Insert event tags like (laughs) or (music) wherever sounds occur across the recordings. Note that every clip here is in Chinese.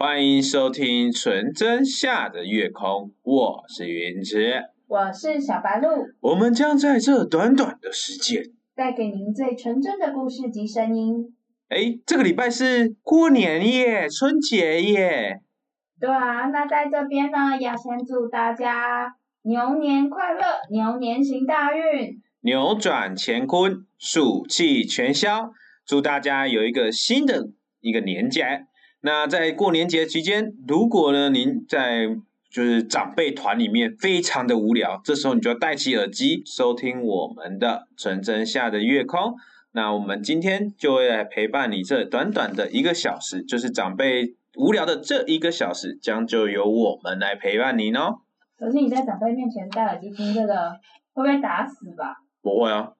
欢迎收听纯真下的月空，我是云池，我是小白鹿，我们将在这短短的时间，带给您最纯真的故事及声音。哎，这个礼拜是过年耶，春节耶。对啊，那在这边呢，要先祝大家牛年快乐，牛年行大运，扭转乾坤，暑气全消，祝大家有一个新的一个年节。那在过年节期间，如果呢您在就是长辈团里面非常的无聊，这时候你就要戴起耳机收听我们的纯真下的月空。那我们今天就会来陪伴你这短短的一个小时，就是长辈无聊的这一个小时，将就由我们来陪伴你哦。可是你在长辈面前戴耳机听这个，会被打死吧？不会啊。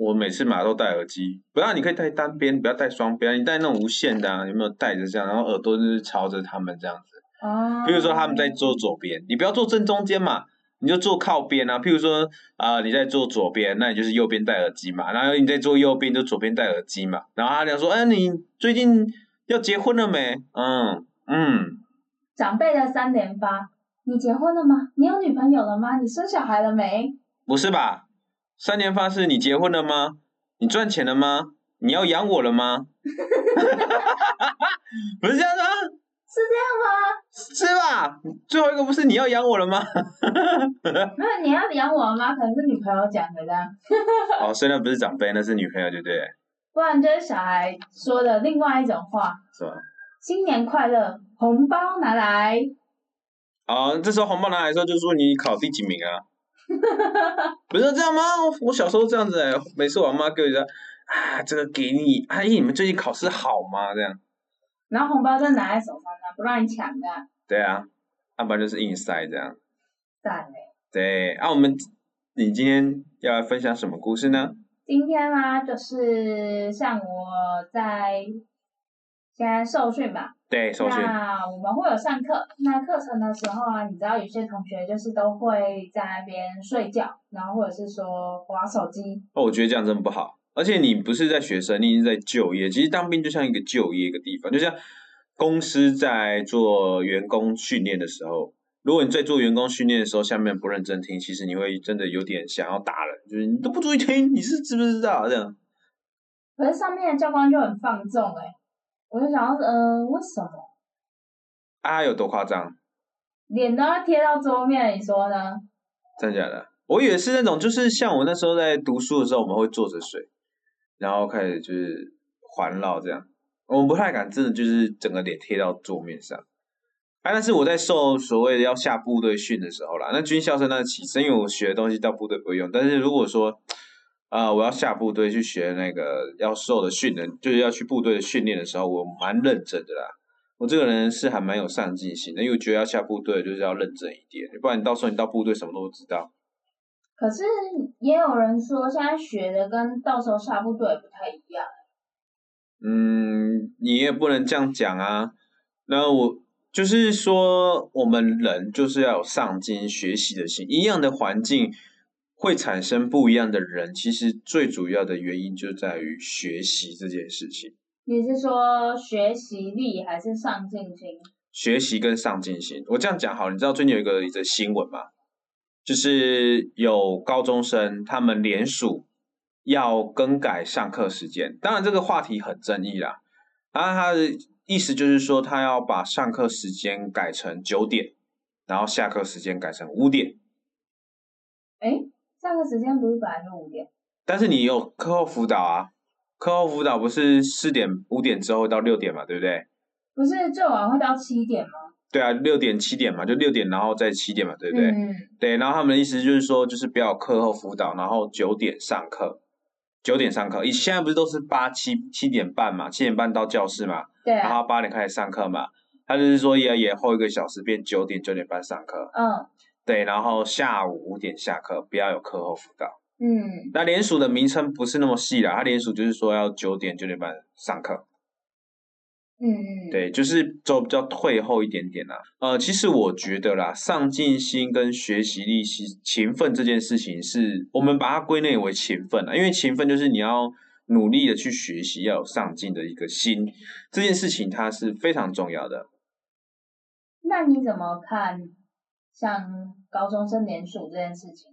我每次马都戴耳机，不要你可以戴单边，不要戴双边。你戴那种无线的，啊，有没有戴着这样？然后耳朵就是朝着他们这样子。哦。比如说他们在坐左边，你不要坐正中间嘛，你就坐靠边啊。譬如说啊，你在坐左边，那你就是右边戴耳机嘛。然后你在坐右边，就左边戴耳机嘛。然后他俩说：“哎，你最近要结婚了没？”嗯嗯。长辈的三连发，你结婚了吗？你有女朋友了吗？你生小孩了没？不是吧？三年发誓你结婚了吗？你赚钱了吗？你要养我了吗？(laughs) 不是这样吗？是这样吗？是吧？最后一个不是你要养我了吗？(laughs) 没有，你要养我了吗？可能是女朋友讲的这样。(laughs) 哦，虽然不是长辈，那是女朋友，对不对？不然就是小孩说的另外一种话。是吧？新年快乐，红包拿来。哦，这时候红包拿来的时候，就说你考第几名啊？(laughs) 不是这样吗？我小时候这样子哎，每次我妈给我说啊，这个给你，阿姨你们最近考试好吗？这样，然后红包就拿在手上呢，不让你抢的。对啊，要不然就是硬塞这样。赞嘞。对，啊，我们你今天要来分享什么故事呢？今天呢，就是像我在。现在受训嘛，对，首先。那我们会有上课，那课程的时候啊，你知道有些同学就是都会在那边睡觉，然后或者是说玩手机。哦，我觉得这样真的不好。而且你不是在学生，你是在就业。其实当兵就像一个就业一个地方，就像公司在做员工训练的时候，如果你在做员工训练的时候，下面不认真听，其实你会真的有点想要打人，就是你都不注意听，你是知不知道这样？可是上面的教官就很放纵哎。我就想要，嗯，为什么？啊，有多夸张？脸都要贴到桌面，你说呢？真的假的？我以为是那种，就是像我那时候在读书的时候，我们会坐着睡，然后开始就是环绕这样。我们不太敢真的就是整个脸贴到桌面上。啊，但是我在受所谓的要下部队训的时候啦，那军校生那起身，因为我学的东西到部队不会用。但是如果说，啊！我要下部队去学那个要受的训练，就是要去部队的训练的时候，我蛮认真的啦。我这个人是还蛮有上进心的，因为我觉得要下部队就是要认真一点，不然你到时候你到部队什么都不知道。可是也有人说，现在学的跟到时候下部队不太一样。嗯，你也不能这样讲啊。那我就是说，我们人就是要有上进学习的心，一样的环境。会产生不一样的人，其实最主要的原因就在于学习这件事情。你是说学习力还是上进心？学习跟上进心，我这样讲好。你知道最近有一个一则新闻吗？就是有高中生他们联署要更改上课时间，当然这个话题很争议啦。然后他的意思就是说，他要把上课时间改成九点，然后下课时间改成五点。哎。上课时间不是本来就五点，但是你有课后辅导啊，课后辅导不是四点五点之后到六点嘛，对不对？不是最晚会到七点吗？对啊，六点七点嘛，就六点然后再七点嘛，对不对？嗯。对，然后他们的意思就是说，就是不要课后辅导，然后九点上课，九点上课。以现在不是都是八七七点半嘛，七点半到教室嘛，对。然后八点开始上课嘛，他就是说要延后一个小时，变九点九点半上课。嗯。对，然后下午五点下课，不要有课后辅导。嗯，那联署的名称不是那么细啦，它联署就是说要九点九点半上课。嗯嗯，对，就是走比较退后一点点啦。呃，其实我觉得啦，上进心跟学习力、勤勤奋这件事情，是我们把它归类为勤奋啊，因为勤奋就是你要努力的去学习，要有上进的一个心，这件事情它是非常重要的。那你怎么看像高中生联署这件事情？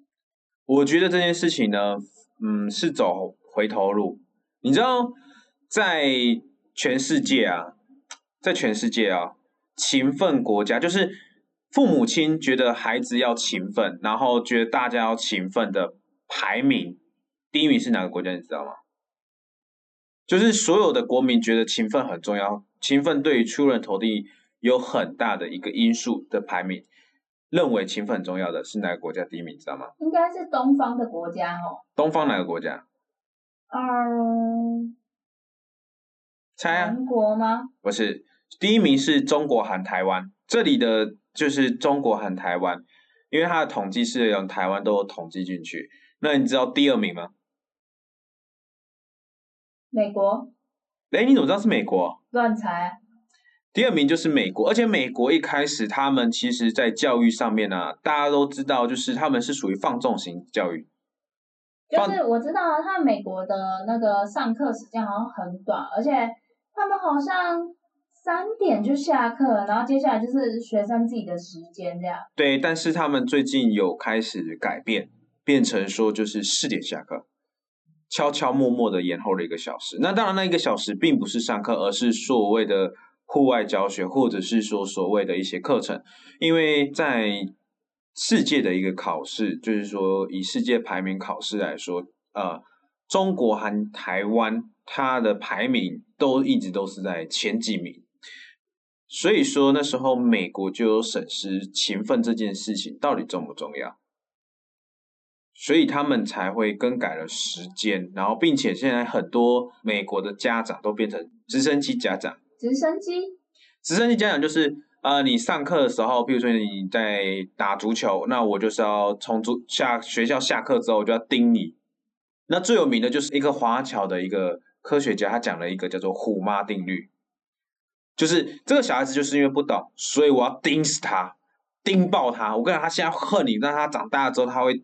我觉得这件事情呢，嗯，是走回头路。你知道，在全世界啊，在全世界啊，勤奋国家就是父母亲觉得孩子要勤奋，然后觉得大家要勤奋的排名，第一名是哪个国家？你知道吗？就是所有的国民觉得勤奋很重要，勤奋对于出人头地有很大的一个因素的排名，认为勤奋很重要的是哪个国家第一名？知道吗？应该是东方的国家哦。东方哪个国家？嗯，猜啊？韩国吗？不是，第一名是中国含台湾，这里的就是中国含台湾，因为它的统计是用台湾都有统计进去。那你知道第二名吗？美国？哎，你怎么知道是美国？乱猜。第二名就是美国，而且美国一开始他们其实在教育上面呢，大家都知道，就是他们是属于放纵型教育。就是我知道他美国的那个上课时间好像很短，而且他们好像三点就下课，然后接下来就是学生自己的时间这样。对，但是他们最近有开始改变，变成说就是四点下课。悄悄默默的延后了一个小时，那当然那一个小时并不是上课，而是所谓的户外教学，或者是说所谓的一些课程。因为在世界的一个考试，就是说以世界排名考试来说，呃，中国和台湾它的排名都一直都是在前几名，所以说那时候美国就有审视勤奋这件事情到底重不重要。所以他们才会更改了时间，然后并且现在很多美国的家长都变成直升机家长。直升机？直升机家长就是呃，你上课的时候，比如说你在打足球，那我就是要从足下学校下课之后，我就要盯你。那最有名的就是一个华侨的一个科学家，他讲了一个叫做“虎妈定律”，就是这个小孩子就是因为不懂，所以我要盯死他，盯爆他。我跟你讲，他现在恨你，但他长大了之后他会。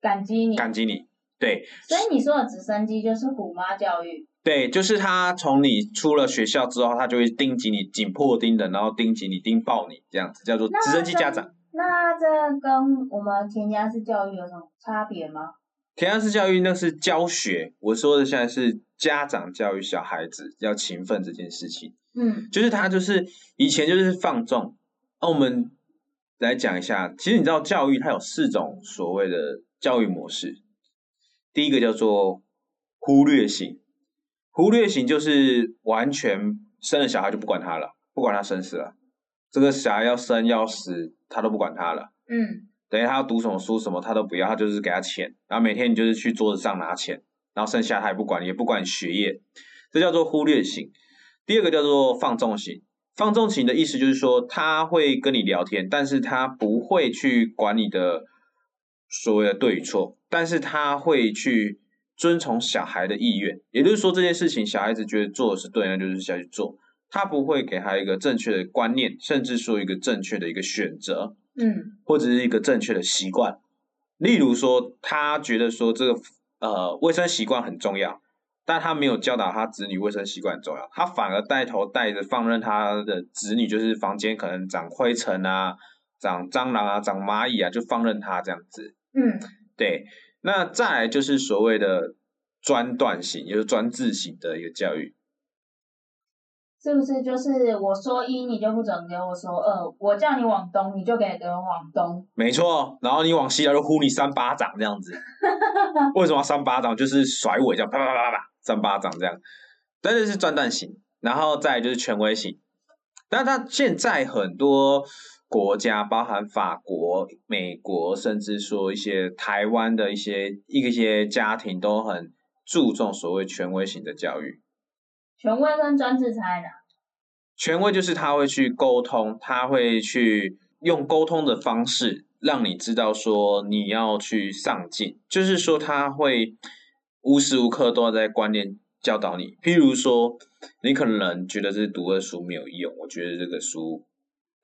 感激你，感激你，对。所以你说的直升机就是虎妈教育。对，就是他从你出了学校之后，他就会盯紧你，紧迫盯的，然后盯紧你，盯爆你，这样子叫做直升机家长。那这跟我们填鸭式教育有什么差别吗？填鸭式教育那是教学，我说的现在是家长教育小孩子要勤奋这件事情。嗯，就是他就是以前就是放纵。那我们来讲一下，其实你知道教育它有四种所谓的。教育模式，第一个叫做忽略型，忽略型就是完全生了小孩就不管他了，不管他生死了，这个小孩要生要死他都不管他了，嗯，等于他要读什么书什么他都不要，他就是给他钱，然后每天你就是去桌子上拿钱，然后剩下他也不管，也不管学业，这叫做忽略型。第二个叫做放纵型，放纵型的意思就是说他会跟你聊天，但是他不会去管你的。所谓的对与错，但是他会去遵从小孩的意愿，也就是说这件事情小孩子觉得做的是对，那就是下去做，他不会给他一个正确的观念，甚至说一个正确的一个选择，嗯，或者是一个正确的习惯。例如说，他觉得说这个呃卫生习惯很重要，但他没有教导他子女卫生习惯很重要，他反而带头带着放任他的子女，就是房间可能长灰尘啊、长蟑螂啊、长蚂蚁啊，就放任他这样子。嗯，对，那再来就是所谓的专断型，也就是专制型的一个教育，是不是？就是我说一，你就不准给我说二；我叫你往东，你就给给我往东。没错，然后你往西，就呼你三巴掌这样子。(laughs) 为什么三巴掌？就是甩尾这样，啪啪啪啪啪，三巴掌这样。但是是专断型，然后再就是权威型。但他现在很多。国家包含法国、美国，甚至说一些台湾的一些一些家庭都很注重所谓权威型的教育。权威跟专制差的？权威就是他会去沟通，他会去用沟通的方式让你知道说你要去上进，就是说他会无时无刻都要在观念教导你。譬如说，你可能觉得这读的书没有用，我觉得这个书。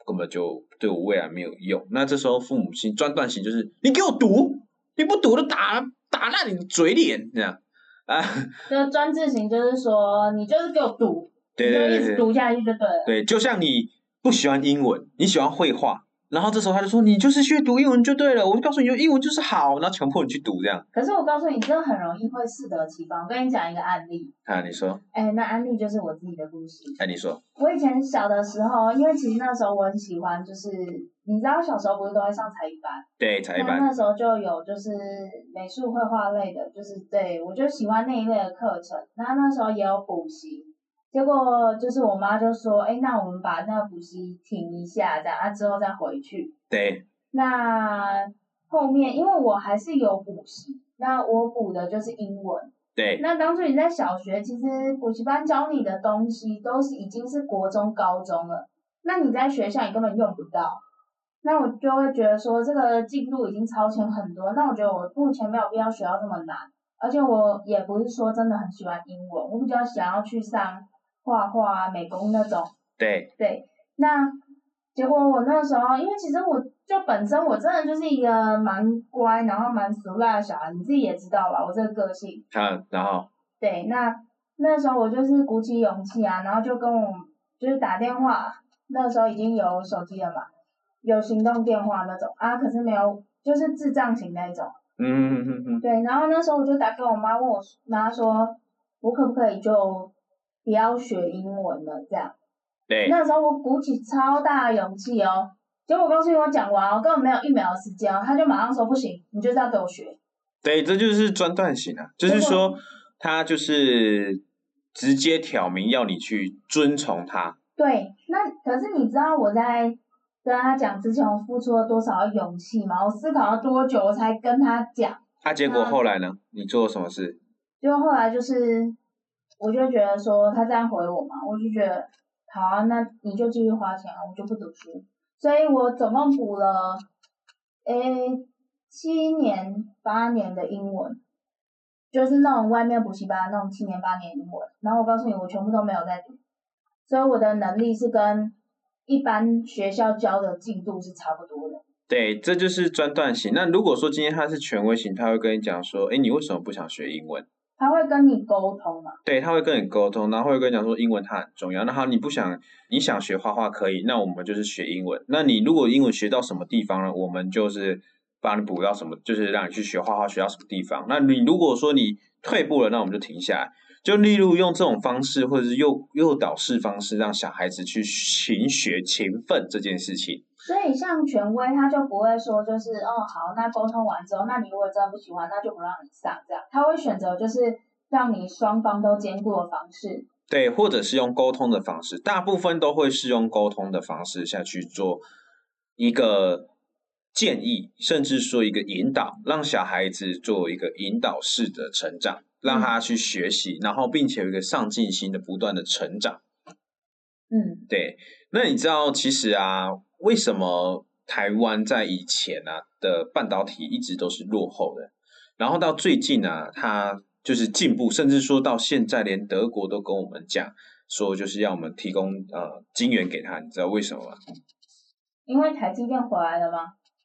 根本就对我未来没有用。那这时候父母亲专断型就是你给我读，你不读就打打烂你的嘴脸这样啊。就专制型就是说你就是给我读，对对对，一直读下去就对了。对，就像你不喜欢英文，你喜欢绘画。然后这时候他就说：“你就是去读英文就对了。”我就告诉你，英文就是好，然后强迫你去读这样。可是我告诉你，真的很容易会适得其反。我跟你讲一个案例。啊，你说。哎，那案例就是我自己的故事。哎，你说。我以前小的时候，因为其实那时候我很喜欢，就是你知道小时候不是都会上才艺班？对，才艺班。那时候就有就是美术绘画类的，就是对我就喜欢那一类的课程。那那时候也有补习。结果就是我妈就说：“哎，那我们把那个补习停一下，这样啊之后再回去。”对。那后面因为我还是有补习，那我补的就是英文。对。那当初你在小学，其实补习班教你的东西都是已经是国中、高中了，那你在学校你根本用不到。那我就会觉得说这个进度已经超前很多，那我觉得我目前没有必要学到这么难，而且我也不是说真的很喜欢英文，我比较想要去上。画画啊、美工那种，对对，那结果我那时候，因为其实我就本身我真的就是一个蛮乖，然后蛮俗辣的小孩，你自己也知道吧，我这个个性。嗯，然后。对，那那时候我就是鼓起勇气啊，然后就跟我就是打电话，那时候已经有手机了嘛，有行动电话那种啊，可是没有就是智障型那种。嗯嗯嗯嗯。对，然后那时候我就打给我妈，问我妈说，我可不可以就。不要学英文了，这样。对。那时候我鼓起超大的勇气哦，结果我告诉你，我讲完哦，根本没有一秒的时间哦，他就马上说不行，你就是要给我学。对，这就是专断型啊，就是说他就是直接挑明要你去遵从他。对，那可是你知道我在跟他讲之前，我付出了多少勇气吗？我思考了多久，我才跟他讲。他结果后来呢？你做了什么事？就后来就是。我就觉得说他这样回我嘛，我就觉得好啊，那你就继续花钱啊，我就不读书。所以我总共补了诶七年八年的英文，就是那种外面补习班那种七年八年英文。然后我告诉你，我全部都没有在读，所以我的能力是跟一般学校教的进度是差不多的。对，这就是专断型。那如果说今天他是权威型，他会跟你讲说，哎，你为什么不想学英文？他会跟你沟通嘛？对，他会跟你沟通，然后会跟你讲说英文它很重要。那好，你不想你想学画画可以，那我们就是学英文。那你如果英文学到什么地方呢？我们就是帮你补到什么，就是让你去学画画学到什么地方。那你如果说你退步了，那我们就停下来。就例如用这种方式，或者是诱诱导式方式，让小孩子去勤学勤奋这件事情。所以像权威，他就不会说就是哦好，那沟通完之后，那你如果真的不喜欢，那就不让你上这样。他会选择就是让你双方都兼顾的方式。对，或者是用沟通的方式，大部分都会是用沟通的方式下去做一个建议，甚至说一个引导，让小孩子做一个引导式的成长，让他去学习，然后并且有一个上进心的不断的成长。嗯，对。那你知道其实啊？为什么台湾在以前啊的半导体一直都是落后的，然后到最近啊，它就是进步，甚至说到现在，连德国都跟我们讲说，就是要我们提供呃晶圆给他，你知道为什么吗？因为台积电回来了吗？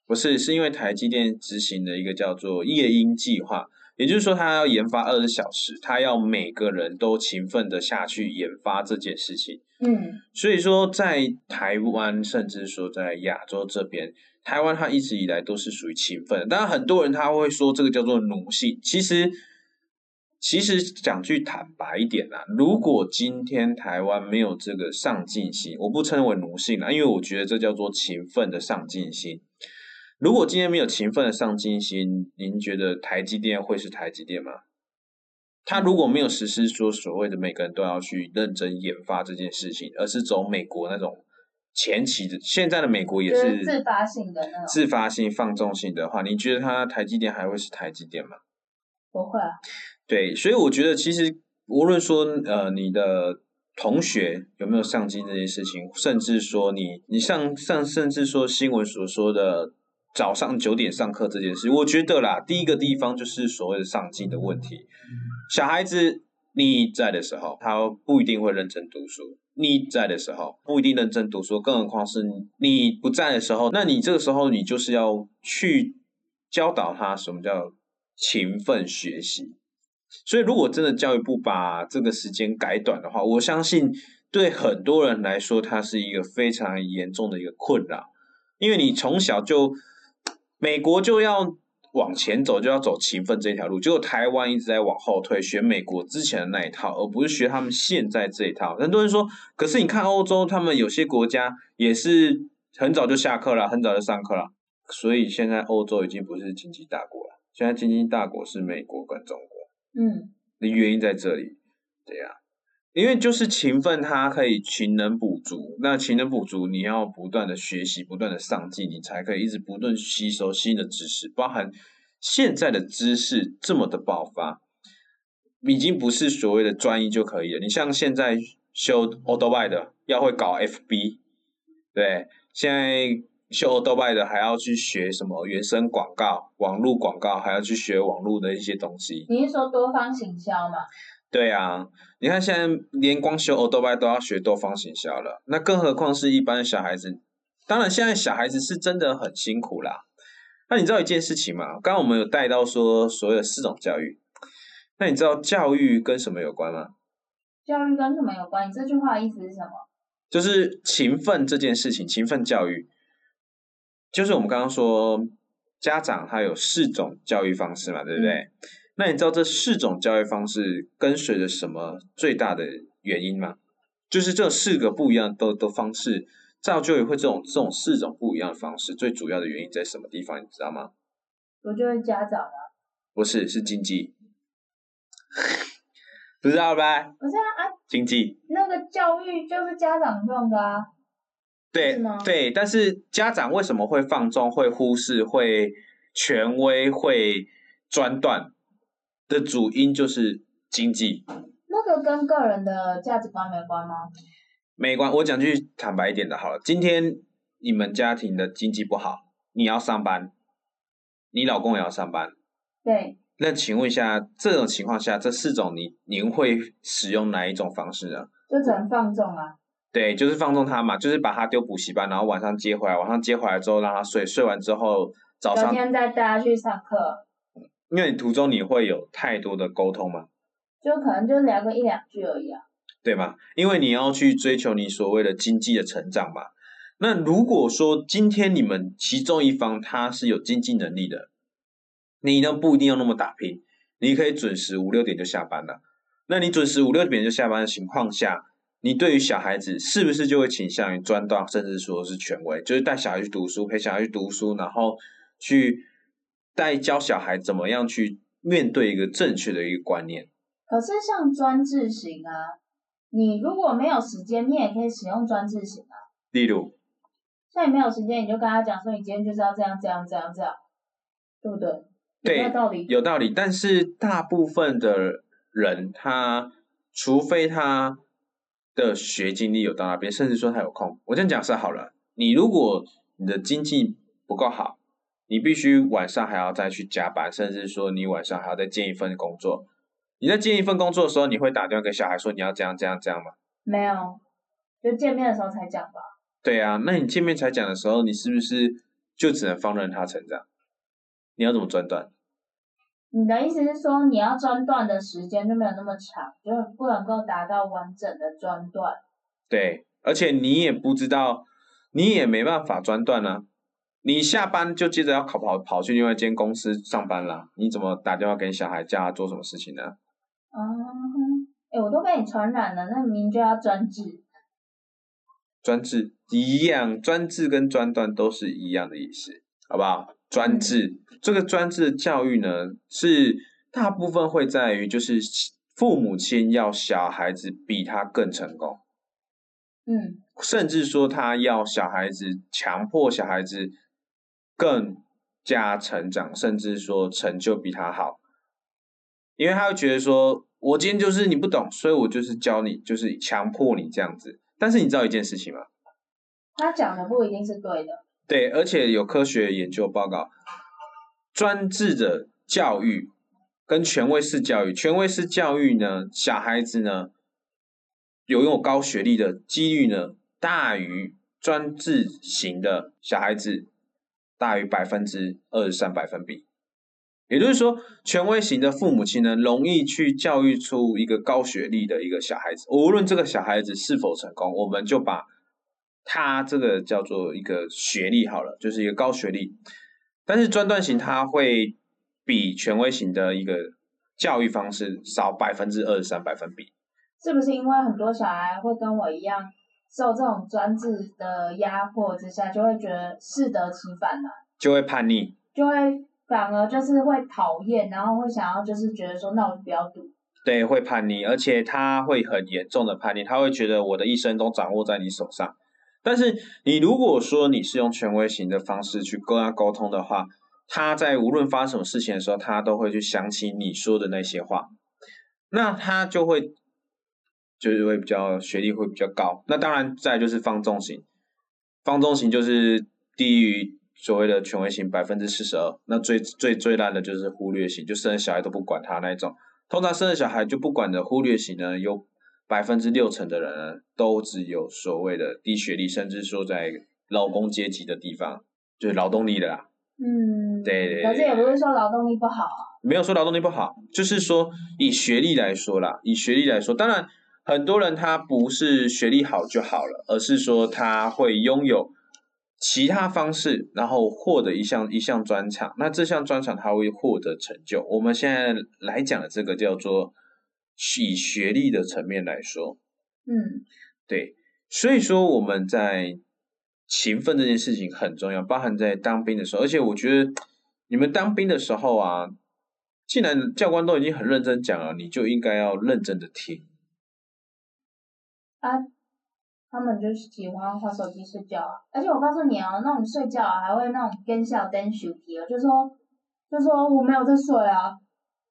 不是，是因为台积电执行的一个叫做夜鹰计划。也就是说，他要研发二十小时，他要每个人都勤奋的下去研发这件事情。嗯，所以说在台湾，甚至说在亚洲这边，台湾它一直以来都是属于勤奋。当然，很多人他会说这个叫做奴性。其实，其实讲句坦白一点啦，如果今天台湾没有这个上进心，我不称为奴性啦，因为我觉得这叫做勤奋的上进心。如果今天没有勤奋的上进心，您觉得台积电会是台积电吗？他如果没有实施说所谓的每个人都要去认真研发这件事情，而是走美国那种前期的，现在的美国也是自发性的那种自发性放纵性的话，你觉得他台积电还会是台积电吗？不会啊。对，所以我觉得其实无论说呃你的同学有没有上进这件事情，甚至说你你上上甚至说新闻所说的。早上九点上课这件事，我觉得啦，第一个地方就是所谓的上进的问题。小孩子你在的时候，他不一定会认真读书；你在的时候，不一定认真读书。更何况是你不在的时候，那你这个时候你就是要去教导他什么叫勤奋学习。所以，如果真的教育部把这个时间改短的话，我相信对很多人来说，它是一个非常严重的一个困扰，因为你从小就美国就要往前走，就要走勤奋这条路，结果台湾一直在往后退，学美国之前的那一套，而不是学他们现在这一套。很多人说，可是你看欧洲，他们有些国家也是很早就下课了，很早就上课了，所以现在欧洲已经不是经济大国了，现在经济大国是美国跟中国。嗯，的原因在这里，对呀、因为就是勤奋，它可以勤能补足。那勤能补足，你要不断的学习，不断的上进，你才可以一直不断吸收新的知识，包含现在的知识这么的爆发，已经不是所谓的专一就可以了。你像现在修 o d o b y 的，要会搞 FB，对，现在修 o d o b y 的还要去学什么原生广告、网络广告，还要去学网络的一些东西。你是说多方行销吗？对啊，你看现在连光修 o b y 都要学多方行销了，那更何况是一般的小孩子。当然，现在小孩子是真的很辛苦啦。那你知道一件事情吗？刚刚我们有带到说所有四种教育，那你知道教育跟什么有关吗？教育跟什么有关？你这句话的意思是什么？就是勤奋这件事情，勤奋教育，就是我们刚刚说家长他有四种教育方式嘛，对不对？那你知道这四种教育方式跟随着什么最大的原因吗？就是这四个不一样的的方式，造就也会这种这种四种不一样的方式，最主要的原因在什么地方？你知道吗？我就是家长啊。不是，是经济，(laughs) 不知道吧？不是啊啊，经济。那个教育就是家长用的啊。对吗对，但是家长为什么会放纵、会忽视、会权威、会专断的主因就是经济。那个跟个人的价值观没关吗？没关，我讲句坦白一点的好了，今天你们家庭的经济不好，你要上班，你老公也要上班，对，那请问一下，这种情况下，这四种你您会使用哪一种方式呢？就只能放纵啊。对，就是放纵他嘛，就是把他丢补习班，然后晚上接回来，晚上接回来之后让他睡，睡完之后早上，隔天再带他去上课，因为你途中你会有太多的沟通嘛，就可能就聊个一两句而已啊。对吗？因为你要去追求你所谓的经济的成长嘛。那如果说今天你们其中一方他是有经济能力的，你呢不一定要那么打拼，你可以准时五六点就下班了。那你准时五六点就下班的情况下，你对于小孩子是不是就会倾向于专断，甚至说是权威，就是带小孩去读书，陪小孩去读书，然后去带教小孩怎么样去面对一个正确的一个观念。可是像专制型啊，你如果没有时间，你也可以使用专制型啊。例如，像你没有时间，你就跟他讲说，你今天就是要这样这样这样这样，对不对？对有没有道理？有道理，但是大部分的人他，除非他的学经历有到那边，甚至说他有空，我这样讲是好了。你如果你的经济不够好，你必须晚上还要再去加班，甚至说你晚上还要再兼一份工作。你在兼一份工作的时候，你会打电话给小孩说你要这样这样这样吗？没有，就见面的时候才讲吧。对啊，那你见面才讲的时候，你是不是就只能放任他成长？你要怎么专断？你的意思是说，你要专断的时间就没有那么长，就不能够达到完整的专断。对，而且你也不知道，你也没办法专断啊。你下班就接着要跑跑跑去另外一间公司上班啦，你怎么打电话给小孩叫他做什么事情呢？啊，哎、我都被你传染了，那明明就要专制。专制一样，专制跟专断都是一样的意思，好不好？专制、这个专制的教育呢，是大部分会在于就是父母亲要小孩子比他更成功。嗯，甚至说他要小孩子强迫小孩子更加成长，甚至说成就比他好，因为他会觉得说，我今天就是你不懂，所以我就是教你，就是强迫你这样子。但是你知道一件事情吗？他讲的不一定是对的。对，而且有科学研究报告，专制的教育跟权威式教育，权威式教育呢，小孩子呢有拥有高学历的几率呢，大于专制型的小孩子，大于百分之二十三百分比。也就是说，权威型的父母亲呢，容易去教育出一个高学历的一个小孩子。无论这个小孩子是否成功，我们就把他这个叫做一个学历好了，就是一个高学历。但是专断型他会比权威型的一个教育方式少百分之二十三百分比。是不是因为很多小孩会跟我一样，受这种专制的压迫之下，就会觉得适得其反呢？就会叛逆，就会反而就是会讨厌，然后会想要就是觉得说，那我就不要赌。对，会叛逆，而且他会很严重的叛逆，他会觉得我的一生都掌握在你手上。但是你如果说你是用权威型的方式去跟他沟通的话，他在无论发生什么事情的时候，他都会去想起你说的那些话，那他就会。就是会比较学历会比较高，那当然再就是放纵型，放纵型就是低于所谓的权威型百分之四十二，那最最最烂的就是忽略型，就生小孩都不管他那一种。通常生了小孩就不管的忽略型呢，有百分之六成的人呢都只有所谓的低学历，甚至说在劳工阶级的地方，就是劳动力的啦。嗯，对。可是也不是说劳动力不好啊。没有说劳动力不好，就是说以学历来说啦，以学历来说，当然。很多人他不是学历好就好了，而是说他会拥有其他方式，然后获得一项一项专长。那这项专长他会获得成就。我们现在来讲的这个叫做以学历的层面来说，嗯，对。所以说我们在勤奋这件事情很重要，包含在当兵的时候。而且我觉得你们当兵的时候啊，既然教官都已经很认真讲了，你就应该要认真的听。啊，他们就喜欢玩手机睡觉啊！而且我告诉你哦，那种睡觉啊还会那种跟笑跟手机哦，就说就说我没有在睡啊，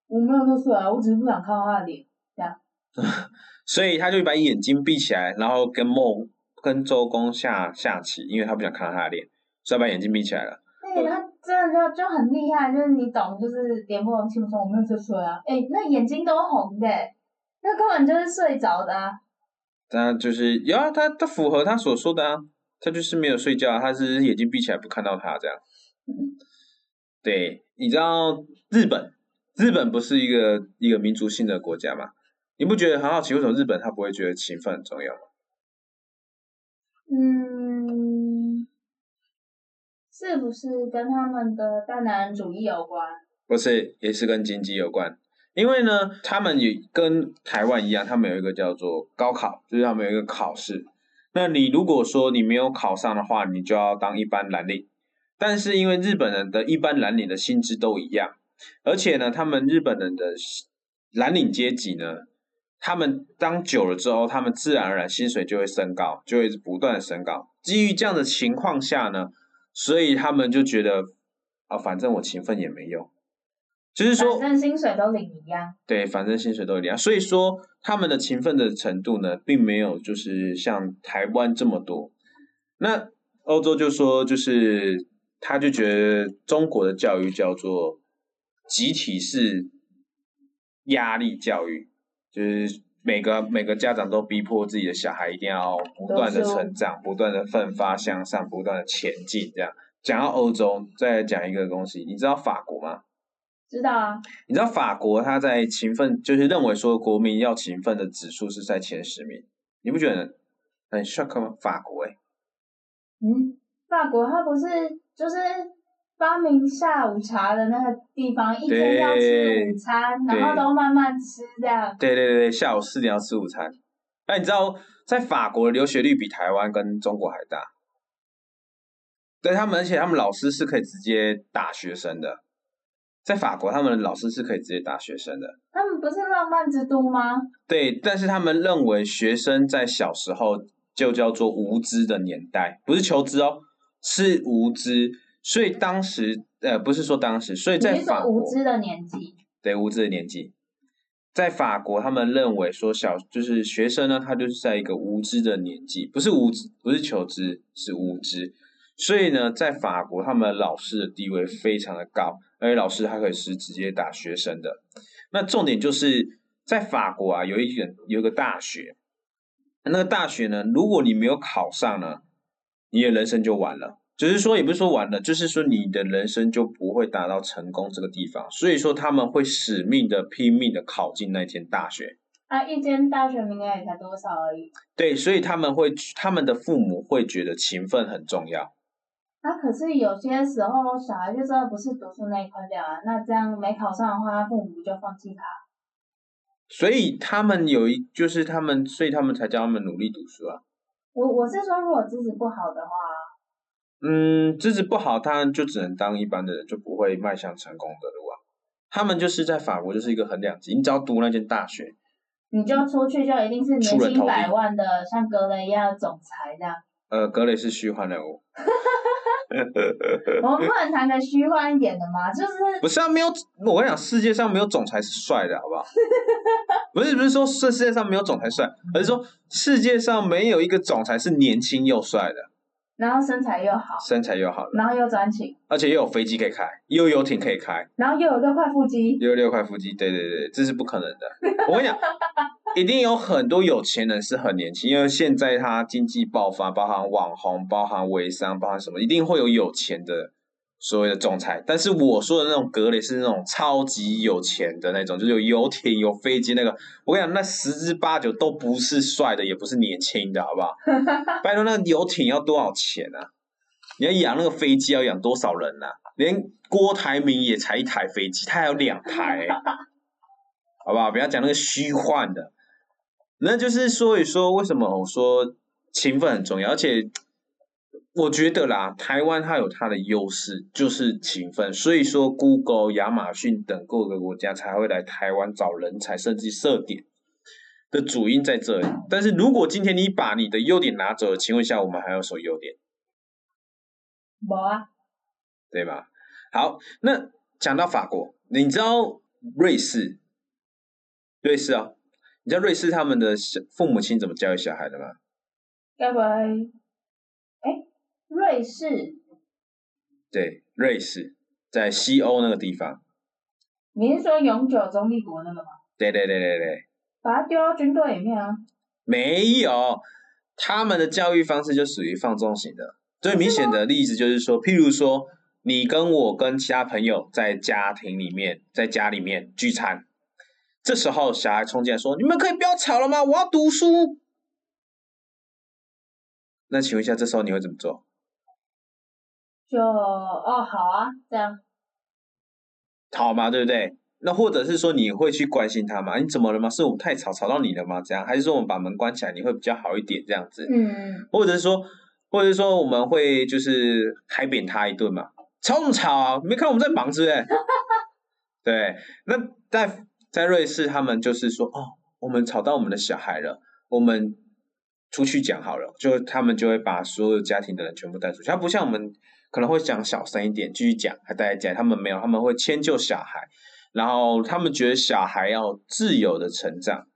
我没有在睡啊，我只是不想看到他的脸，这样。(laughs) 所以他就把眼睛闭起来，然后跟梦跟周公下下棋，因为他不想看到他的脸，所以把眼睛闭起来了。对，他真的就就很厉害，就是你懂，就是点不清说，我没有在睡啊，哎，那眼睛都红的，那根本就是睡着的啊。他就是有啊，他他符合他所说的啊，他就是没有睡觉，他是眼睛闭起来不看到他这样。对，你知道日本，日本不是一个一个民族性的国家吗？你不觉得很好奇，为什么日本他不会觉得勤奋很重要吗？嗯，是不是跟他们的大男人主义有关？不是，也是跟经济有关。因为呢，他们也跟台湾一样，他们有一个叫做高考，就是他们有一个考试。那你如果说你没有考上的话，你就要当一般蓝领。但是因为日本人的一般蓝领的薪资都一样，而且呢，他们日本人的蓝领阶级呢，他们当久了之后，他们自然而然薪水就会升高，就会不断的升高。基于这样的情况下呢，所以他们就觉得啊，反正我勤奋也没用。就是说，反正薪水都领一样。对，反正薪水都一样，所以说他们的勤奋的程度呢，并没有就是像台湾这么多。那欧洲就说，就是他就觉得中国的教育叫做集体式压力教育，就是每个每个家长都逼迫自己的小孩一定要不断的成长，不断的奋发向上，不断的前进。这样讲到欧洲，再讲一个东西，你知道法国吗？知道啊，你知道法国他在勤奋，就是认为说国民要勤奋的指数是在前十名，你不觉得很 shock 吗？法国哎，嗯，法国他不是就是发明下午茶的那个地方，一天要吃午餐，然后都慢慢吃这样。对对对对，下午四点要吃午餐。那，你知道在法国留学率比台湾跟中国还大？对他们，而且他们老师是可以直接打学生的。在法国，他们的老师是可以直接打学生的。他们不是浪漫之都吗？对，但是他们认为学生在小时候就叫做无知的年代，不是求知哦，是无知。所以当时，呃，不是说当时，所以在法国无知的年纪，对无知的年纪，在法国，他们认为说小就是学生呢，他就是在一个无知的年纪，不是无知，不是求知，是无知。所以呢，在法国，他们老师的地位非常的高。而且老师他可以是直接打学生的，那重点就是在法国啊，有一点有一个大学，那个大学呢，如果你没有考上呢，你的人生就完了。只是说也不是说完了，就是说你的人生就不会达到成功这个地方，所以说他们会使命的拼命的考进那间大学。啊，一间大学名额也才多少而已。对，所以他们会，他们的父母会觉得勤奋很重要。啊，可是有些时候小孩就真的不是读书那一块料啊，那这样没考上的话，他父母就放弃他。所以他们有一，就是他们，所以他们才叫他们努力读书啊。我我是说，如果资质不好的话，嗯，资质不好，他就只能当一般的人，就不会迈向成功的路啊。他们就是在法国，就是一个很两极，你只要读那间大学，你就出去就一定是年薪百万的，像格雷一样总裁这样。呃，格雷是虚幻人物。我们不能谈个虚幻一点的吗？就是 (laughs) 不是啊，没有，我跟你讲，世界上没有总裁是帅的，好不好？不是不是说世世界上没有总裁帅，而是说世界上没有一个总裁是年轻又帅的。然后身材又好，身材又好，然后又专情，而且又有飞机可以开，又有游艇可以开，然后又有六块腹肌，又有六块腹肌，对对对，这是不可能的。我跟你讲，一定有很多有钱人是很年轻，因为现在他经济爆发，包含网红，包含微商，包含什么，一定会有有钱的。所谓的总裁，但是我说的那种格雷是那种超级有钱的那种，就是有游艇、有飞机那个。我跟你讲，那十之八九都不是帅的，也不是年轻的，好不好？(laughs) 拜托，那个游艇要多少钱啊？你要养那个飞机要养多少人啊？连郭台铭也才一台飞机，他还有两台，(laughs) 好不好？不要讲那个虚幻的。那就是所以说，为什么我说勤奋很重要，而且。我觉得啦，台湾它有它的优势，就是勤奋，所以说 Google、亚马逊等各个国家才会来台湾找人才，甚至设点的主因在这里。但是如果今天你把你的优点拿走了，请问一下，我们还有什么优点？没啊，对吧？好，那讲到法国，你知道瑞士？瑞士啊，你知道瑞士他们的父母亲怎么教育小孩的吗？拜拜。瑞士，对，瑞士在西欧那个地方。你是说永久中立国那个吗？对对对对对。把它丢到军队里面啊？没有，他们的教育方式就属于放纵型的。最明显的例子就是说，譬如说，你跟我跟其他朋友在家庭里面，在家里面聚餐，这时候小孩冲进来说：“你们可以不要吵了吗？我要读书。”那请问一下，这时候你会怎么做？就哦好啊，这样好嘛？对不对？那或者是说你会去关心他吗？你怎么了吗？是我们太吵吵到你了吗？这样还是说我们把门关起来，你会比较好一点这样子？嗯，或者是说，或者是说我们会就是海扁他一顿嘛？吵什么吵啊？没看我们在忙是不是？(laughs) 对，那在在瑞士他们就是说哦，我们吵到我们的小孩了，我们出去讲好了，就他们就会把所有家庭的人全部带出去，他不像我们。可能会讲小声一点，继续讲，还待在家。他们没有，他们会迁就小孩，然后他们觉得小孩要自由的成长，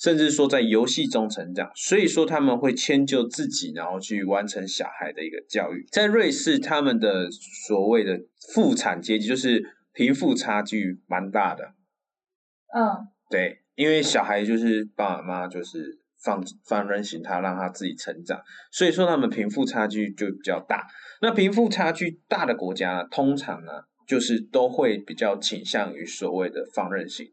甚至说在游戏中成长，所以说他们会迁就自己，然后去完成小孩的一个教育。在瑞士，他们的所谓的富产阶级，就是贫富差距蛮大的。嗯，对，因为小孩就是爸爸妈妈就是放放任型他，让他自己成长，所以说他们贫富差距就比较大。那贫富差距大的国家，通常呢，就是都会比较倾向于所谓的放任型。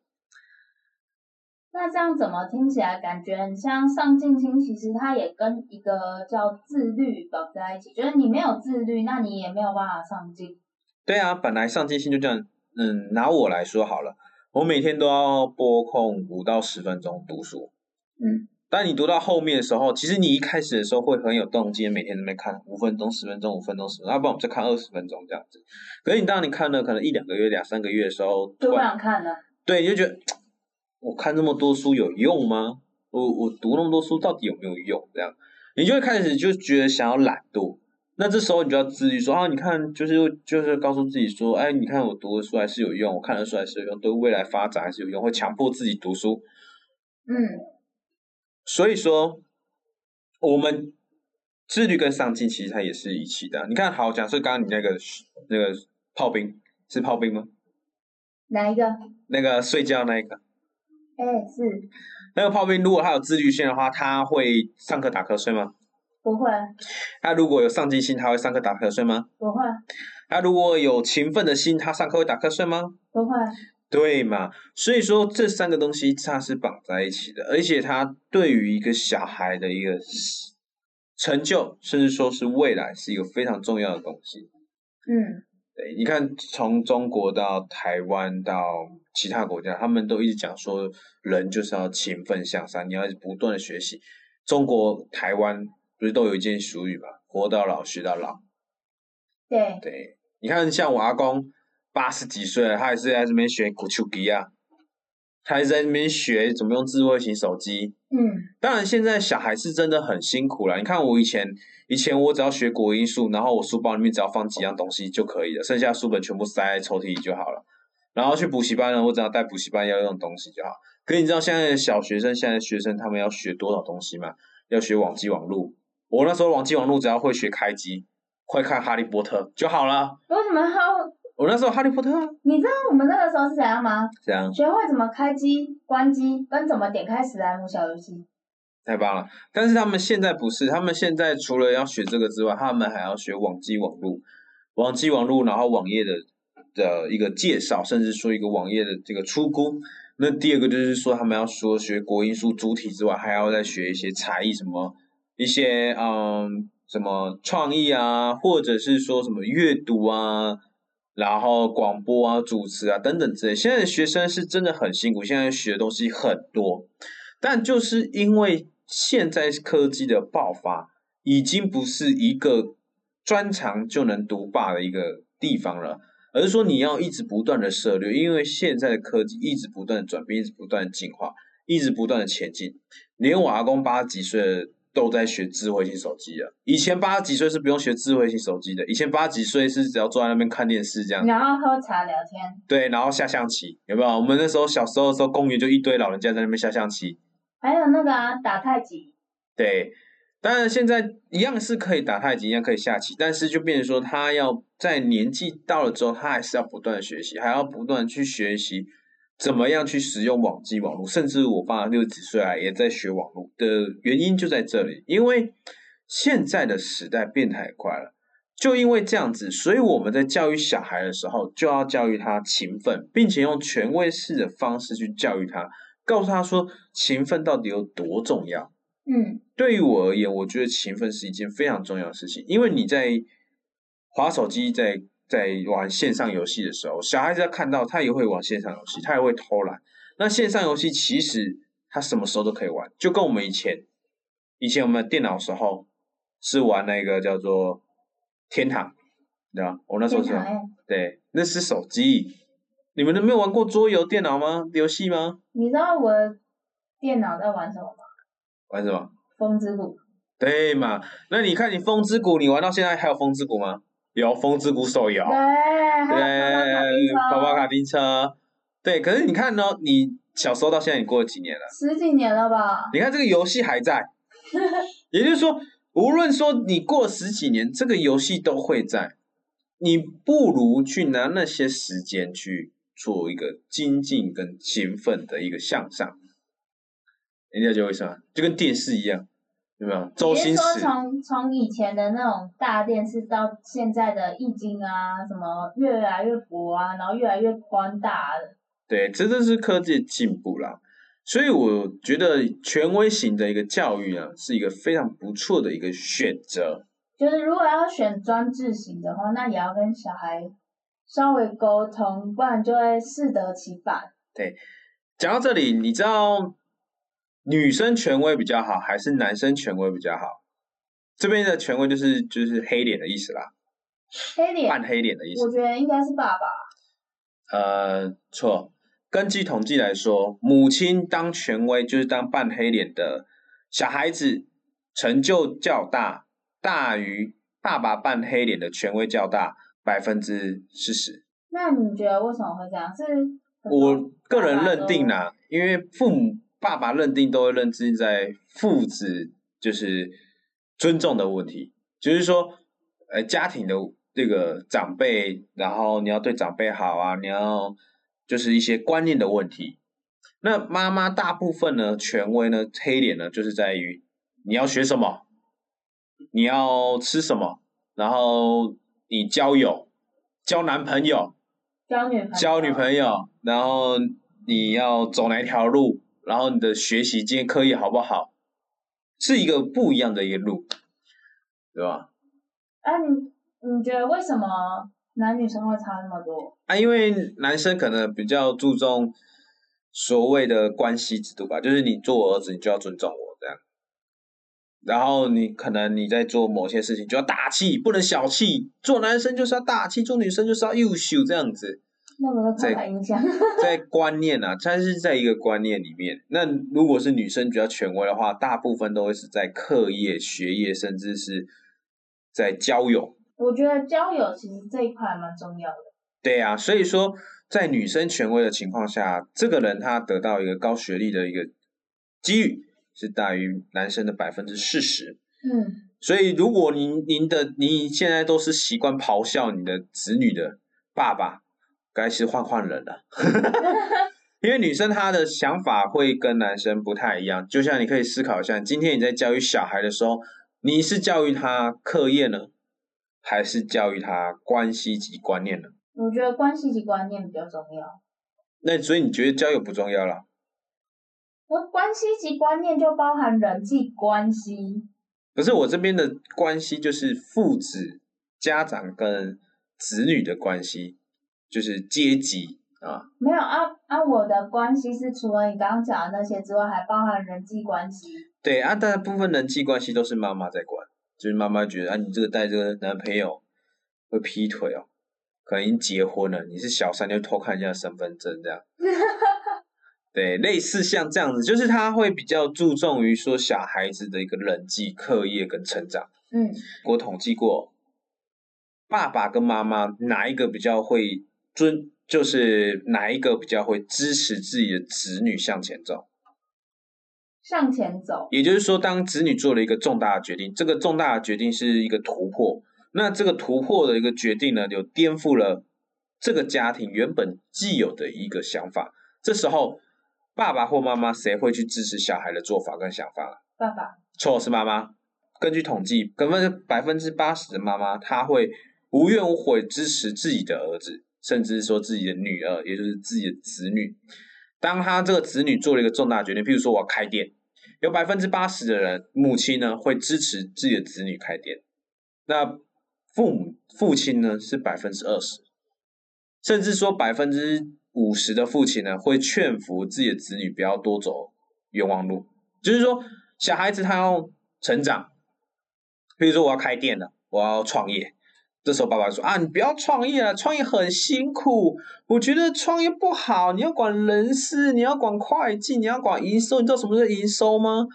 那这样怎么听起来感觉很像上进心？其实它也跟一个叫自律绑在一起，就是你没有自律，那你也没有办法上进。对啊，本来上进心就这样。嗯，拿我来说好了，我每天都要播控五到十分钟读书。嗯。但你读到后面的时候，其实你一开始的时候会很有动机，每天都在那边看五分钟、十分钟、五分钟、十分钟，要不然我们再看二十分钟这样子。可是你当你看了可能一两个月、两三个月的时候，就不想看了。对，你就觉得我看这么多书有用吗？我我读那么多书到底有没有用？这样，你就会开始就觉得想要懒惰。那这时候你就要自律，说啊，你看，就是就是告诉自己说，哎，你看我读的书还是有用，我看的书还是有用，对未来发展还是有用，会强迫自己读书。嗯。所以说，我们自律跟上进其实它也是一起的。你看，好，假设刚刚你那个那个炮兵是炮兵吗？哪一个？那个睡觉那一个。哎，是。那个炮兵如果他有自律性的话，他会上课打瞌睡吗？不会。他如果有上进心，他会上课打瞌睡吗？不会。他如果有勤奋的心，他上课会打瞌睡吗？不会。对嘛？所以说这三个东西它是绑在一起的，而且它对于一个小孩的一个成就，甚至说是未来，是一个非常重要的东西。嗯，对，你看从中国到台湾到其他国家，他们都一直讲说，人就是要勤奋向上，你要不断的学习。中国台湾不是都有一件俗语嘛？活到老，学到老。对。对，你看像我阿公。八十几岁了，他还是在这边学古丘吉啊，他还在那边学怎么用智慧型手机。嗯，当然现在小孩是真的很辛苦了。你看我以前，以前我只要学国音数，然后我书包里面只要放几样东西就可以了，剩下书本全部塞在抽屉里就好了。然后去补习班呢，我只要带补习班要用的东西就好。可你知道现在的小学生，现在学生他们要学多少东西吗？要学网际网路。我那时候网际网路只要会学开机，会看哈利波特就好了。为什么哈？我那时候哈利波特，你知道我们那个时候是怎样吗？怎样？学会怎么开机、关机，跟怎么点开史莱姆小游戏。太棒了！但是他们现在不是，他们现在除了要学这个之外，他们还要学网际网路、网际网路，然后网页的的一个介绍，甚至说一个网页的这个出估。那第二个就是说，他们要说学国音书主体之外，还要再学一些才艺，什么一些嗯，什么创意啊，或者是说什么阅读啊。然后广播啊、主持啊等等之类，现在的学生是真的很辛苦，现在学的东西很多，但就是因为现在科技的爆发，已经不是一个专长就能独霸的一个地方了，而是说你要一直不断的涉猎，因为现在的科技一直不断的转变，一直不断的进化，一直不断的前进，连我阿公八十几岁。都在学智慧型手机了。以前八十几岁是不用学智慧型手机的，以前八十几岁是只要坐在那边看电视这样。然后喝茶聊天。对，然后下象棋，有没有？我们那时候小时候的时候，公园就一堆老人家在那边下象棋。还有那个啊，打太极。对，当然现在一样是可以打太极，一样可以下棋，但是就变成说，他要在年纪到了之后，他还是要不断的学习，还要不断去学习。怎么样去使用网际网络？甚至我爸六十几岁啊，也在学网络的原因就在这里，因为现在的时代变太快了，就因为这样子，所以我们在教育小孩的时候，就要教育他勤奋，并且用权威式的方式去教育他，告诉他说勤奋到底有多重要。嗯，对于我而言，我觉得勤奋是一件非常重要的事情，因为你在划手机在。在玩线上游戏的时候，小孩子要看到他也会玩线上游戏，他也会偷懒。那线上游戏其实他什么时候都可以玩，就跟我们以前以前我们电脑时候是玩那个叫做天堂，对吧？我那时候是对，那是手机。你们都没有玩过桌游电脑吗？游戏吗？你知道我电脑在玩什么吗？玩什么？风之谷。对嘛？那你看你风之谷，你玩到现在还有风之谷吗？有风之谷手游，对，跑跑卡丁车，对。可是你看呢，你小时候到现在，你过了几年了？十几年了吧？你看这个游戏还在，(laughs) 也就是说，无论说你过十几年，这个游戏都会在。你不如去拿那些时间去做一个精进跟勤奋的一个向上，人家就会说，就跟电视一样。有没有？周星驰从从以前的那种大电视到现在的易经啊，什么越来越薄啊，然后越来越宽大了。对，这都是科技进步啦。所以我觉得权威型的一个教育啊，是一个非常不错的一个选择。就是如果要选专制型的话，那也要跟小孩稍微沟通，不然就会适得其反。对，讲到这里，你知道？女生权威比较好，还是男生权威比较好？这边的权威就是就是黑脸的意思啦，黑脸，半黑脸的意思。我觉得应该是爸爸。呃，错。根据统计来说，母亲当权威就是当半黑脸的小孩子成就较大，大于爸爸半黑脸的权威较大百分之四十。那你觉得为什么会这样？是我个人认定啦，因为父母。爸爸认定都会认定在父子就是尊重的问题，就是说，呃，家庭的这个长辈，然后你要对长辈好啊，你要就是一些观念的问题。那妈妈大部分呢，权威呢，黑脸呢，就是在于你要学什么，你要吃什么，然后你交友、交男朋友、交女朋友，交女朋友，然后你要走哪条路，然后你的学习今天课业好不好，是一个不一样的一个路，对吧？啊，你你觉得为什么男女生会差那么多？啊，因为男生可能比较注重所谓的关系制度吧，就是你做我儿子，你就要尊重我这样。然后你可能你在做某些事情就要大气，不能小气。做男生就是要大气，做女生就是要优秀这样子。那个刻板印象。(laughs) 在观念啊，它是在一个观念里面。那如果是女生比较权威的话，大部分都会是在课业、学业，甚至是在交友。我觉得交友其实这一块蛮重要的。对啊，所以说在女生权威的情况下，这个人他得到一个高学历的一个机遇是大于男生的百分之四十。嗯。所以如果您您的您现在都是习惯咆哮你的子女的爸爸，该是换换人了。(laughs) 因为女生她的想法会跟男生不太一样，就像你可以思考一下，今天你在教育小孩的时候，你是教育他课业呢？还是教育他关系及观念呢？我觉得关系及观念比较重要。那所以你觉得交友不重要了？我关系及观念就包含人际关系。可是我这边的关系就是父子、家长跟子女的关系，就是阶级啊。没有啊啊！我的关系是除了你刚刚讲的那些之外，还包含人际关系。对啊，大部分人际关系都是妈妈在管。就是妈妈觉得啊，你这个带这个男朋友会劈腿哦，可能已经结婚了，你是小三就偷看人家身份证这样。(laughs) 对，类似像这样子，就是他会比较注重于说小孩子的一个人际、课业跟成长。嗯，我统计过，爸爸跟妈妈哪一个比较会尊，就是哪一个比较会支持自己的子女向前走。向前走，也就是说，当子女做了一个重大的决定，这个重大的决定是一个突破。那这个突破的一个决定呢，就颠覆了这个家庭原本既有的一个想法。这时候，爸爸或妈妈谁会去支持小孩的做法跟想法？爸爸。错，是妈妈。根据统计，百分之百分之八十的妈妈，她会无怨无悔支持自己的儿子，甚至说自己的女儿，也就是自己的子女。当他这个子女做了一个重大决定，譬如说我要开店，有百分之八十的人母亲呢会支持自己的子女开店，那父母父亲呢是百分之二十，甚至说百分之五十的父亲呢会劝服自己的子女不要多走冤枉路，就是说小孩子他要成长，譬如说我要开店了，我要创业。这时候爸爸说啊，你不要创业了，创业很辛苦。我觉得创业不好，你要管人事，你要管会计，你要管营收。你知道什么叫营收吗？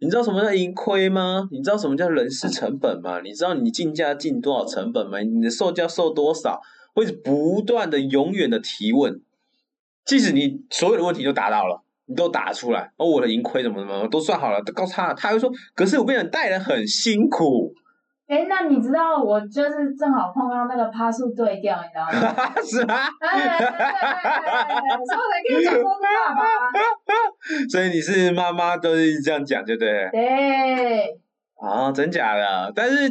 你知道什么叫盈亏吗？你知道什么叫人事成本吗？你知道你进价进多少成本吗？你的售价售多少？会不断的、永远的提问，即使你所有的问题都答到了，你都答出来，哦，我的盈亏怎么怎么都算好了，都告诉他，他会说，可是我跟你带人很辛苦。哎，那你知道我就是正好碰到那个趴数对调，你知道吗？(laughs) 是吗？(laughs) 哎，对对对对，所以我才跟你讲说是爸爸。所以你是妈妈都是这样讲，对不对？对。啊，真假的？但是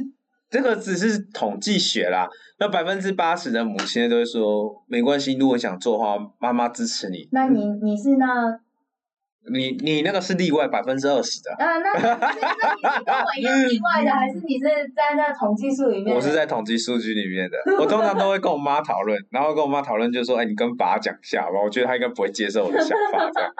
这个只是统计学啦。那百分之八十的母亲都会说没关系，如果想做的话，妈妈支持你。那你你是那？你你那个是例外百分之二十的。啊，那那你是跟我一样例外的，(laughs) 还是你是在那统计数里面？我是在统计数据里面的。我通常都会跟我妈讨论，然后跟我妈讨论，就说：“哎，你跟爸讲一下吧，我觉得他应该不会接受我的想法。”这样。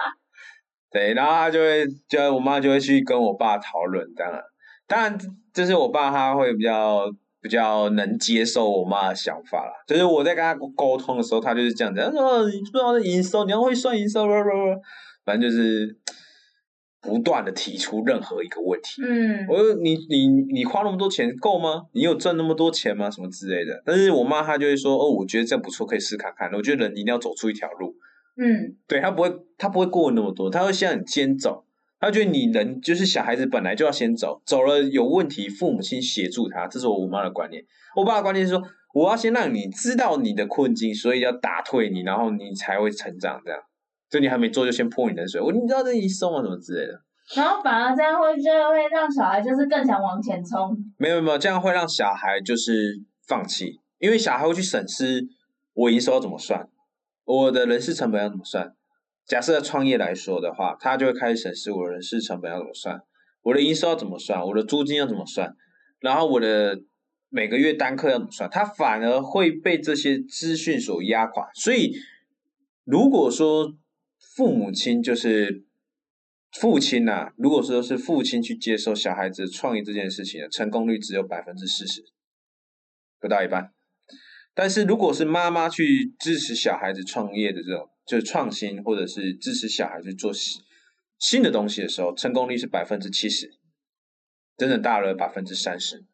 对，然后他就会，就我妈就会去跟我爸讨论。当然，当然，就是我爸他会比较比较能接受我妈的想法啦。就是我在跟他沟通的时候，他就是这样子，他说：“你不知道营收，你要会算营收。”反正就是不断的提出任何一个问题。嗯，我说你你你花那么多钱够吗？你有挣那么多钱吗？什么之类的。但是我妈她就会说，哦，我觉得这样不错，可以试看看。我觉得人一定要走出一条路。嗯，对他不会他不会过那么多，他会先你先走。他觉得你人就是小孩子本来就要先走，走了有问题，父母亲协助他。这是我妈的观念。我爸的观念是说，我要先让你知道你的困境，所以要打退你，然后你才会成长这样。就你还没做，就先泼你冷水，我你知道这一松啊什么之类的。然后反而这样会就会让小孩就是更想往前冲。没有没有，这样会让小孩就是放弃，因为小孩会去审视我营收要怎么算，我的人事成本要怎么算。假设创业来说的话，他就会开始审视我的人事成本要怎么算，我的营收要怎么算，我的租金要怎么算，然后我的每个月单客要怎么算，他反而会被这些资讯所压垮。所以如果说父母亲就是父亲呐、如果说是父亲去接受小孩子创业这件事情的成功率只有百分之四十，不到一半。但是如果是妈妈去支持小孩子创业的这种，就是创新，或者是支持小孩子做新新的东西的时候，成功率是百分之七十，整整大了百分之三十。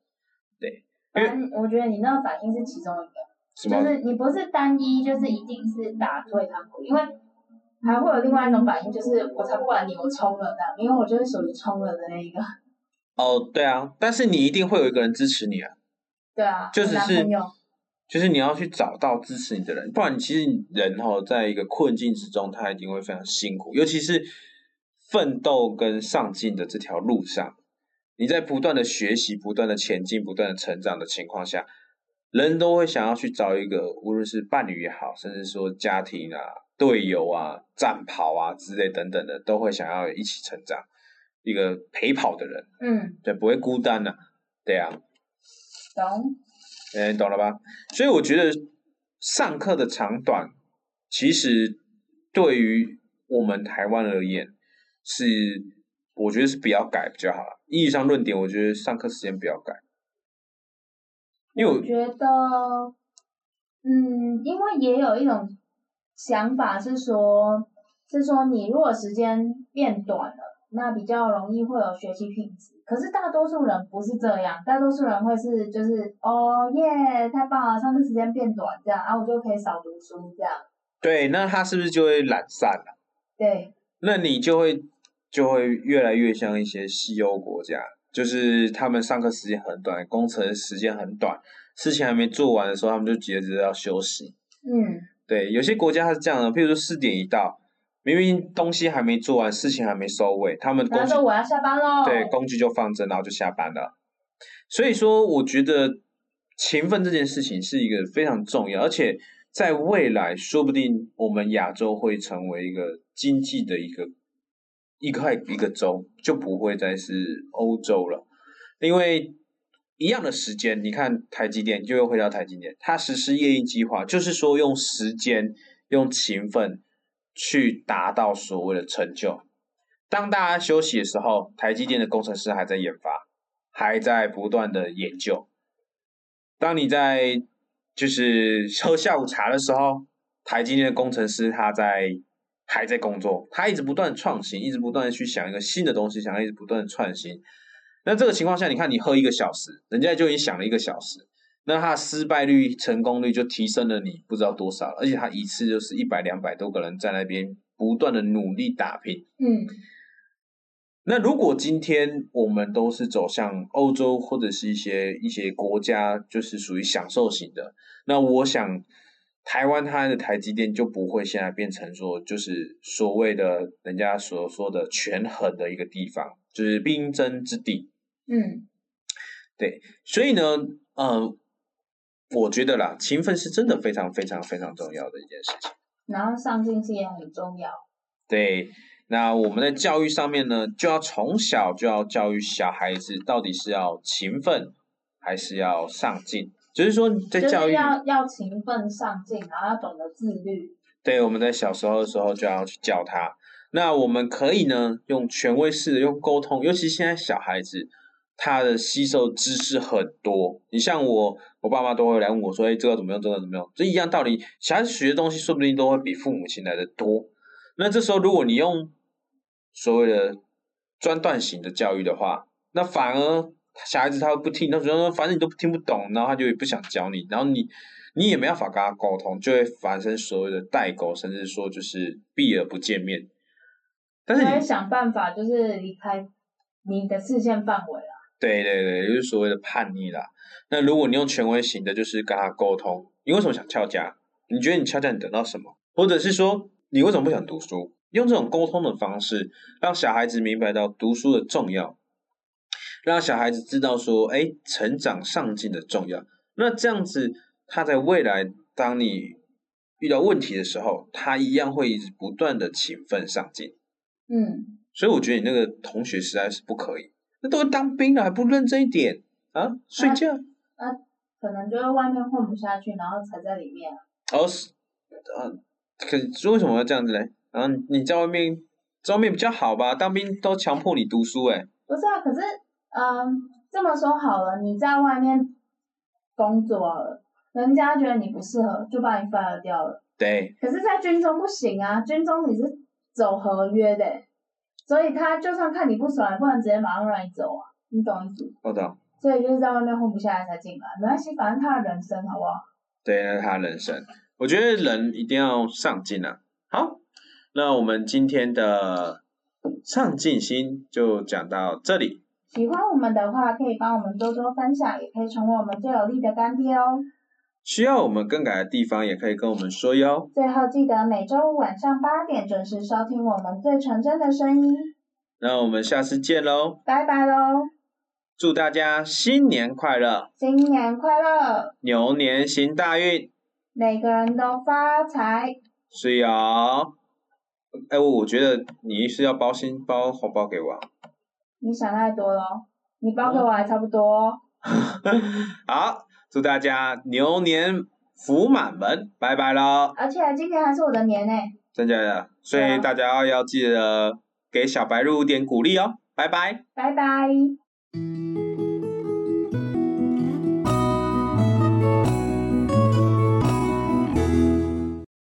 对，因为我觉得你那个反应是其中一个？就是你不是单一，就是一定是打退堂鼓，因为还会有另外一种反应，就是我才不管你，我冲了的，因为我就是属于冲了的那一个。(laughs) 哦，对啊，但是你一定会有一个人支持你啊，对啊，就只是就是你要去找到支持你的人，不然其实人哈、在一个困境之中，他一定会非常辛苦，尤其是奋斗跟上进的这条路上，你在不断的学习、不断的前进、不断的成长的情况下，人都会想要去找一个，无论是伴侣也好，甚至说家庭啊、队友啊、战跑啊之类等等的，都会想要一起成长，一个陪跑的人，嗯，对，不会孤单呐、对啊。懂。哎，懂了吧？所以我觉得上课的长短，其实对于我们台湾而言，是我觉得是不要改比较好了。意义上论点，我觉得上课时间不要改，因为我我觉得，嗯，因为也有一种想法是说，是说你如果时间变短了，那比较容易会有学习品质。可是大多数人不是这样，大多数人会是就是哦耶，太棒了，上课时间变短这样，然、后我就可以少读书这样。对，那他是不是就会懒散了？对，那你就会就会越来越像一些西欧国家，就是他们上课时间很短，工程时间很短，事情还没做完的时候，他们就急着要休息。嗯，对，有些国家它是这样的，譬如说四点一到，明明东西还没做完，事情还没收尾，他们工具说我要下班喽。对工具就放着，然后就下班了。所以说，我觉得勤奋这件事情是一个非常重要，而且在未来，说不定我们亚洲会成为一个经济的一个一块一个州，就不会再是欧洲了，因为。一样的时间，你看台积电，就又回到台积电，它实施业绩计划，就是说用时间、用勤奋去达到所谓的成就。当大家休息的时候，台积电的工程师还在研发，还在不断的研究。当你在就是喝下午茶的时候，台积电的工程师他在还在工作，他一直不断创新，一直不断的去想一个新的东西，想要一直不断的创新。那这个情况下，你看你喝一个小时，人家就已经想了一个小时，那他失败率、成功率就提升了你不知道多少了，而且他一次就是一百、两百多个人在那边不断的努力打拼。嗯，那如果今天我们都是走向欧洲或者是一些一些国家，就是属于享受型的，那我想台湾它的台积电就不会现在变成说就是所谓的人家所说的权衡的一个地方，就是兵争之地。嗯，对，所以呢，呃，我觉得啦，勤奋是真的非常非常非常重要的一件事情。然后上进心也很重要。对，那我们在教育上面呢，就要从小就要教育小孩子，到底是要勤奋还是要上进。就是说，在就是教育，要要勤奋上进，然后要懂得自律。对，我们在小时候的时候就要去教他。那我们可以呢，用权威式的用沟通，尤其现在小孩子，他的吸收知识很多。你像我，我爸妈都会来问我说：“哎，这个怎么用？这个怎么用？”这一样道理，小孩子学的东西说不定都会比父母亲来的多。那这时候，如果你用所谓的专断型的教育的话，那反而小孩子他会不听，他觉得说反正你都听不懂，然后他就也不想教你，然后你你也没办法跟他沟通，就会发生所谓的代沟，甚至说就是避而不见面。但是我会你想办法，就是离开你的视线范围啊。对对对，就是所谓的叛逆啦。那如果你用权威型的，就是跟他沟通，你为什么想翘家？你觉得你翘家你得到什么？或者是说你为什么不想读书？用这种沟通的方式，让小孩子明白到读书的重要，让小孩子知道说，哎，成长上进的重要。那这样子，他在未来当你遇到问题的时候，他一样会一直不断的勤奋上进。嗯，所以我觉得你那个同学实在是不可以，那都当兵了还不认真一点啊？睡觉？那可能就是外面混不下去，然后才在里面。哦，是，啊，可是为什么要这样子嘞？然后你在外面，在外面比较好吧？当兵都强迫你读书，哎。不是啊，可是，嗯，这么说好了，你在外面工作了，人家觉得你不适合，就把你 fire 掉了。对。可是，在军中不行啊，军中你是走合约的，所以他就算看你不爽，也不能直接马上让你走啊，你懂意思？我懂。所以就是在外面混不下来才进来，没关系，反正他的人生，好不好？对，那是他人生。我觉得人一定要上进啊。好，那我们今天的上进心就讲到这里。喜欢我们的话，可以帮我们多多分享，也可以成为我们最有力的干爹哦。需要我们更改的地方，也可以跟我们说哟。最后记得每周五晚上八点准时收听我们最纯真的声音。那我们下次见喽！拜拜喽！祝大家新年快乐！新年快乐！牛年行大运！每个人都发财！是呀，哎，我觉得你是要包新包红包给我。你想太多了，你包给我还差不多。(laughs) 好，祝大家牛年福满门，拜拜喽！而且今年还是我的年呢。真假的？所以大家要记得给小白鹿点鼓励哦，拜拜。拜拜。